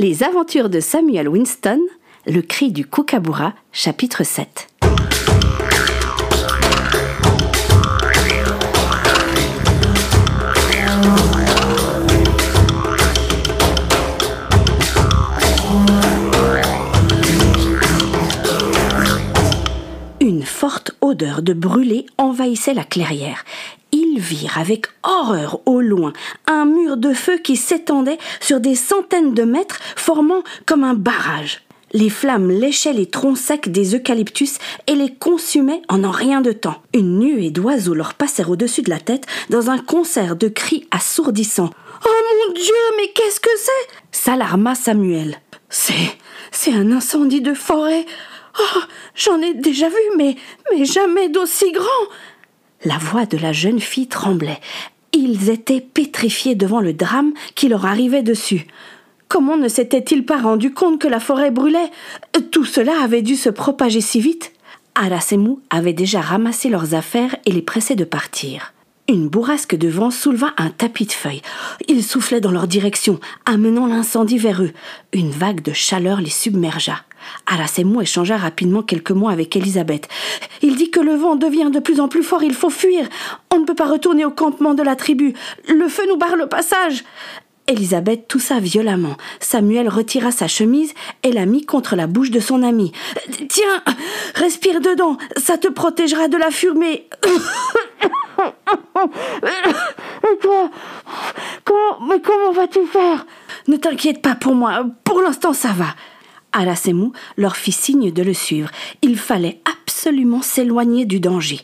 Les aventures de Samuel Winston, le cri du kookaburra, chapitre 7. Une forte odeur de brûlé envahissait la clairière. Ils avec horreur au loin un mur de feu qui s'étendait sur des centaines de mètres, formant comme un barrage. Les flammes léchaient les troncs secs des eucalyptus et les consumaient en un rien de temps. Une nuée d'oiseaux leur passèrent au-dessus de la tête dans un concert de cris assourdissants. Oh mon Dieu, mais qu'est-ce que c'est? s'alarma Samuel. C'est. c'est un incendie de forêt. Oh, j'en ai déjà vu, mais. mais jamais d'aussi grand. La voix de la jeune fille tremblait. Ils étaient pétrifiés devant le drame qui leur arrivait dessus. Comment ne s'étaient-ils pas rendus compte que la forêt brûlait? Tout cela avait dû se propager si vite. Arasemu avait déjà ramassé leurs affaires et les pressait de partir. Une bourrasque de vent souleva un tapis de feuilles. Il soufflait dans leur direction, amenant l'incendie vers eux. Une vague de chaleur les submergea. Arasemu échangea rapidement quelques mots avec Elisabeth. Il dit que le vent devient de plus en plus fort, il faut fuir. On ne peut pas retourner au campement de la tribu. Le feu nous barre le passage. Elisabeth toussa violemment. Samuel retira sa chemise et la mit contre la bouche de son ami. Tiens, respire dedans, ça te protégera de la fumée. Et toi Comment, mais comment vas-tu faire Ne t'inquiète pas pour moi, pour l'instant ça va. Alasemu leur fit signe de le suivre. Il fallait absolument s'éloigner du danger.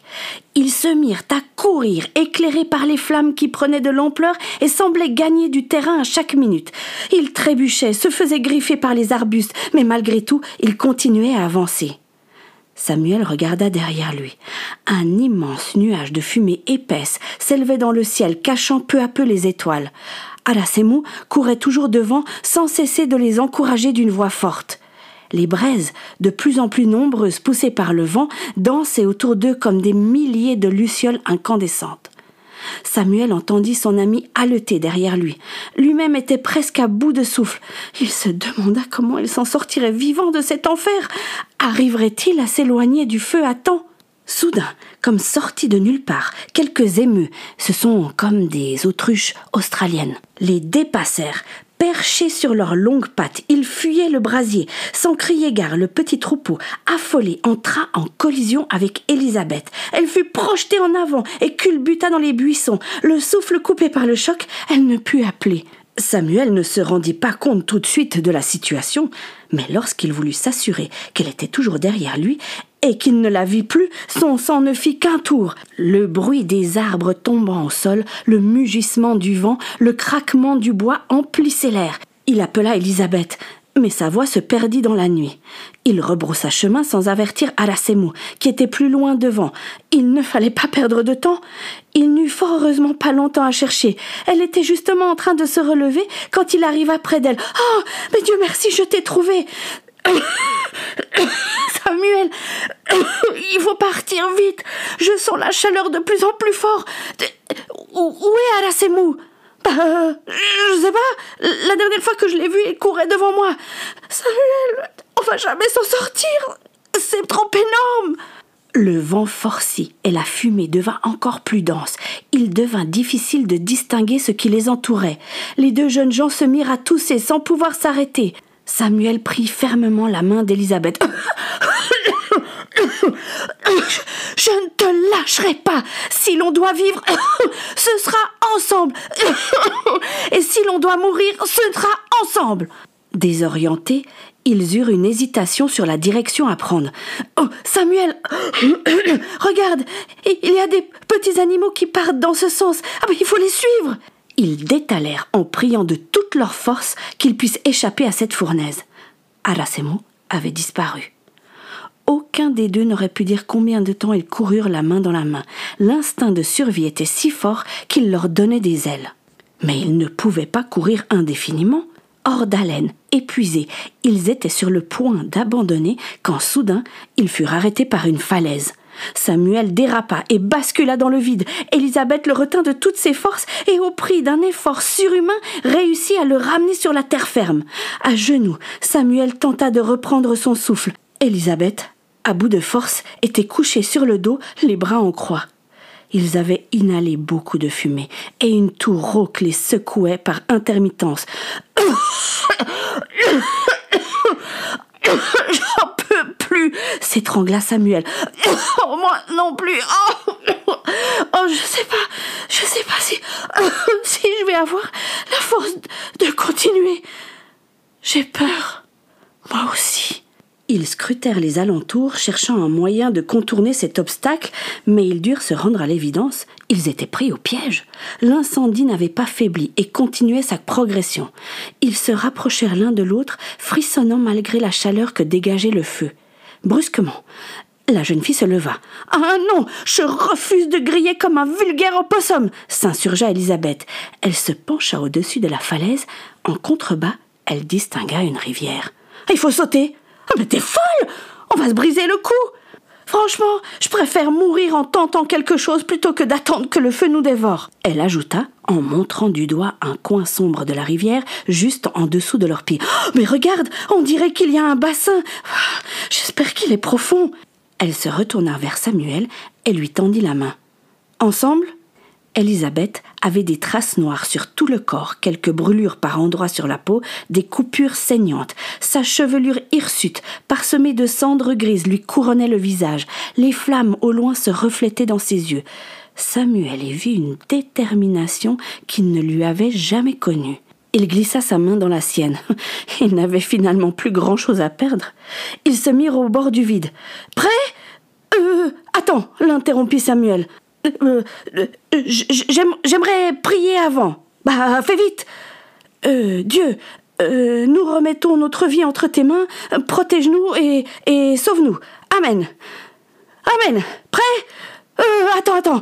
Ils se mirent à courir, éclairés par les flammes qui prenaient de l'ampleur et semblaient gagner du terrain à chaque minute. Ils trébuchaient, se faisaient griffer par les arbustes, mais malgré tout, ils continuaient à avancer. Samuel regarda derrière lui. Un immense nuage de fumée épaisse s'élevait dans le ciel, cachant peu à peu les étoiles. Alasemu courait toujours devant sans cesser de les encourager d'une voix forte. Les braises, de plus en plus nombreuses poussées par le vent, dansaient autour d'eux comme des milliers de lucioles incandescentes. Samuel entendit son ami haleter derrière lui. Lui-même était presque à bout de souffle. Il se demanda comment il s'en sortirait vivant de cet enfer. Arriverait-il à s'éloigner du feu à temps? Soudain, comme sortis de nulle part, quelques émeux, ce sont comme des autruches australiennes, les dépassèrent, Perchés sur leurs longues pattes, ils fuyaient le brasier. Sans crier gare, le petit troupeau, affolé, entra en collision avec Élisabeth. Elle fut projetée en avant et culbuta dans les buissons. Le souffle coupé par le choc, elle ne put appeler. Samuel ne se rendit pas compte tout de suite de la situation, mais lorsqu'il voulut s'assurer qu'elle était toujours derrière lui, et qu'il ne la vit plus, son sang ne fit qu'un tour. Le bruit des arbres tombant au sol, le mugissement du vent, le craquement du bois emplissaient l'air. Il appela Elisabeth, mais sa voix se perdit dans la nuit. Il rebroussa chemin sans avertir Arasemu, qui était plus loin devant. Il ne fallait pas perdre de temps. Il n'eut fort heureusement pas longtemps à chercher. Elle était justement en train de se relever quand il arriva près d'elle. Oh, mais Dieu merci, je t'ai trouvé. Samuel, il faut partir vite. Je sens la chaleur de plus en plus fort. Où est Alasemou bah, Je sais pas. La dernière fois que je l'ai vu, il courait devant moi. Samuel, on va jamais s'en sortir. C'est trop énorme. Le vent forcit et la fumée devint encore plus dense. Il devint difficile de distinguer ce qui les entourait. Les deux jeunes gens se mirent à tousser sans pouvoir s'arrêter. Samuel prit fermement la main d'Elisabeth. Je ne te lâcherai pas. Si l'on doit vivre, ce sera ensemble. Et si l'on doit mourir, ce sera ensemble. Désorientés, ils eurent une hésitation sur la direction à prendre. Oh, Samuel, regarde, il y a des petits animaux qui partent dans ce sens. Ah, il faut les suivre. Ils détalèrent en priant de toute leur force qu'ils puissent échapper à cette fournaise. Arasemo avait disparu. Aucun des deux n'aurait pu dire combien de temps ils coururent la main dans la main. L'instinct de survie était si fort qu'il leur donnait des ailes. Mais ils ne pouvaient pas courir indéfiniment. Hors d'haleine, épuisés, ils étaient sur le point d'abandonner quand soudain ils furent arrêtés par une falaise. Samuel dérapa et bascula dans le vide. Élisabeth le retint de toutes ses forces et au prix d'un effort surhumain réussit à le ramener sur la terre ferme. À genoux, Samuel tenta de reprendre son souffle. Élisabeth, à bout de force, était couchée sur le dos, les bras en croix. Ils avaient inhalé beaucoup de fumée, et une toux rauque les secouait par intermittence. J'en peux plus s'étrangla Samuel. Moi non plus. Oh, oh, je sais pas. Je sais pas si. si je vais avoir la force de continuer. J'ai peur. Moi aussi. Ils scrutèrent les alentours, cherchant un moyen de contourner cet obstacle, mais ils durent se rendre à l'évidence, ils étaient pris au piège. L'incendie n'avait pas faibli et continuait sa progression. Ils se rapprochèrent l'un de l'autre, frissonnant malgré la chaleur que dégageait le feu. Brusquement, la jeune fille se leva. Ah non, je refuse de griller comme un vulgaire opossum s'insurgea Elisabeth. Elle se pencha au-dessus de la falaise. En contrebas, elle distingua une rivière. Il faut sauter ah, mais t'es folle On va se briser le cou Franchement, je préfère mourir en tentant quelque chose plutôt que d'attendre que le feu nous dévore. Elle ajouta, en montrant du doigt un coin sombre de la rivière, juste en dessous de leur pied. Oh, mais regarde, on dirait qu'il y a un bassin. J'espère qu'il est profond. Elle se retourna vers Samuel et lui tendit la main. Ensemble, Elisabeth avait des traces noires sur tout le corps, quelques brûlures par endroits sur la peau, des coupures saignantes. Sa chevelure hirsute, parsemée de cendres grises, lui couronnait le visage. Les flammes au loin se reflétaient dans ses yeux. Samuel y vit une détermination qu'il ne lui avait jamais connue. Il glissa sa main dans la sienne. Il n'avait finalement plus grand-chose à perdre. Ils se mirent au bord du vide. Prêt? Attends, l'interrompit Samuel. Euh, euh, j'aimerais prier avant. Bah, fais vite. Euh, Dieu, nous remettons notre vie entre tes mains, protège-nous et, et sauve-nous. Amen. Amen. Prêt? Attends, attends.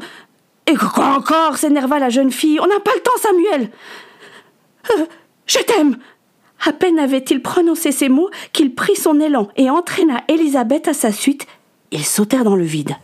Et quoi encore s'énerva la jeune fille. On n'a pas le temps, Samuel. je t'aime. À peine avait-il prononcé ces mots qu'il prit son élan et entraîna Élisabeth à sa suite. Ils sautèrent dans le vide.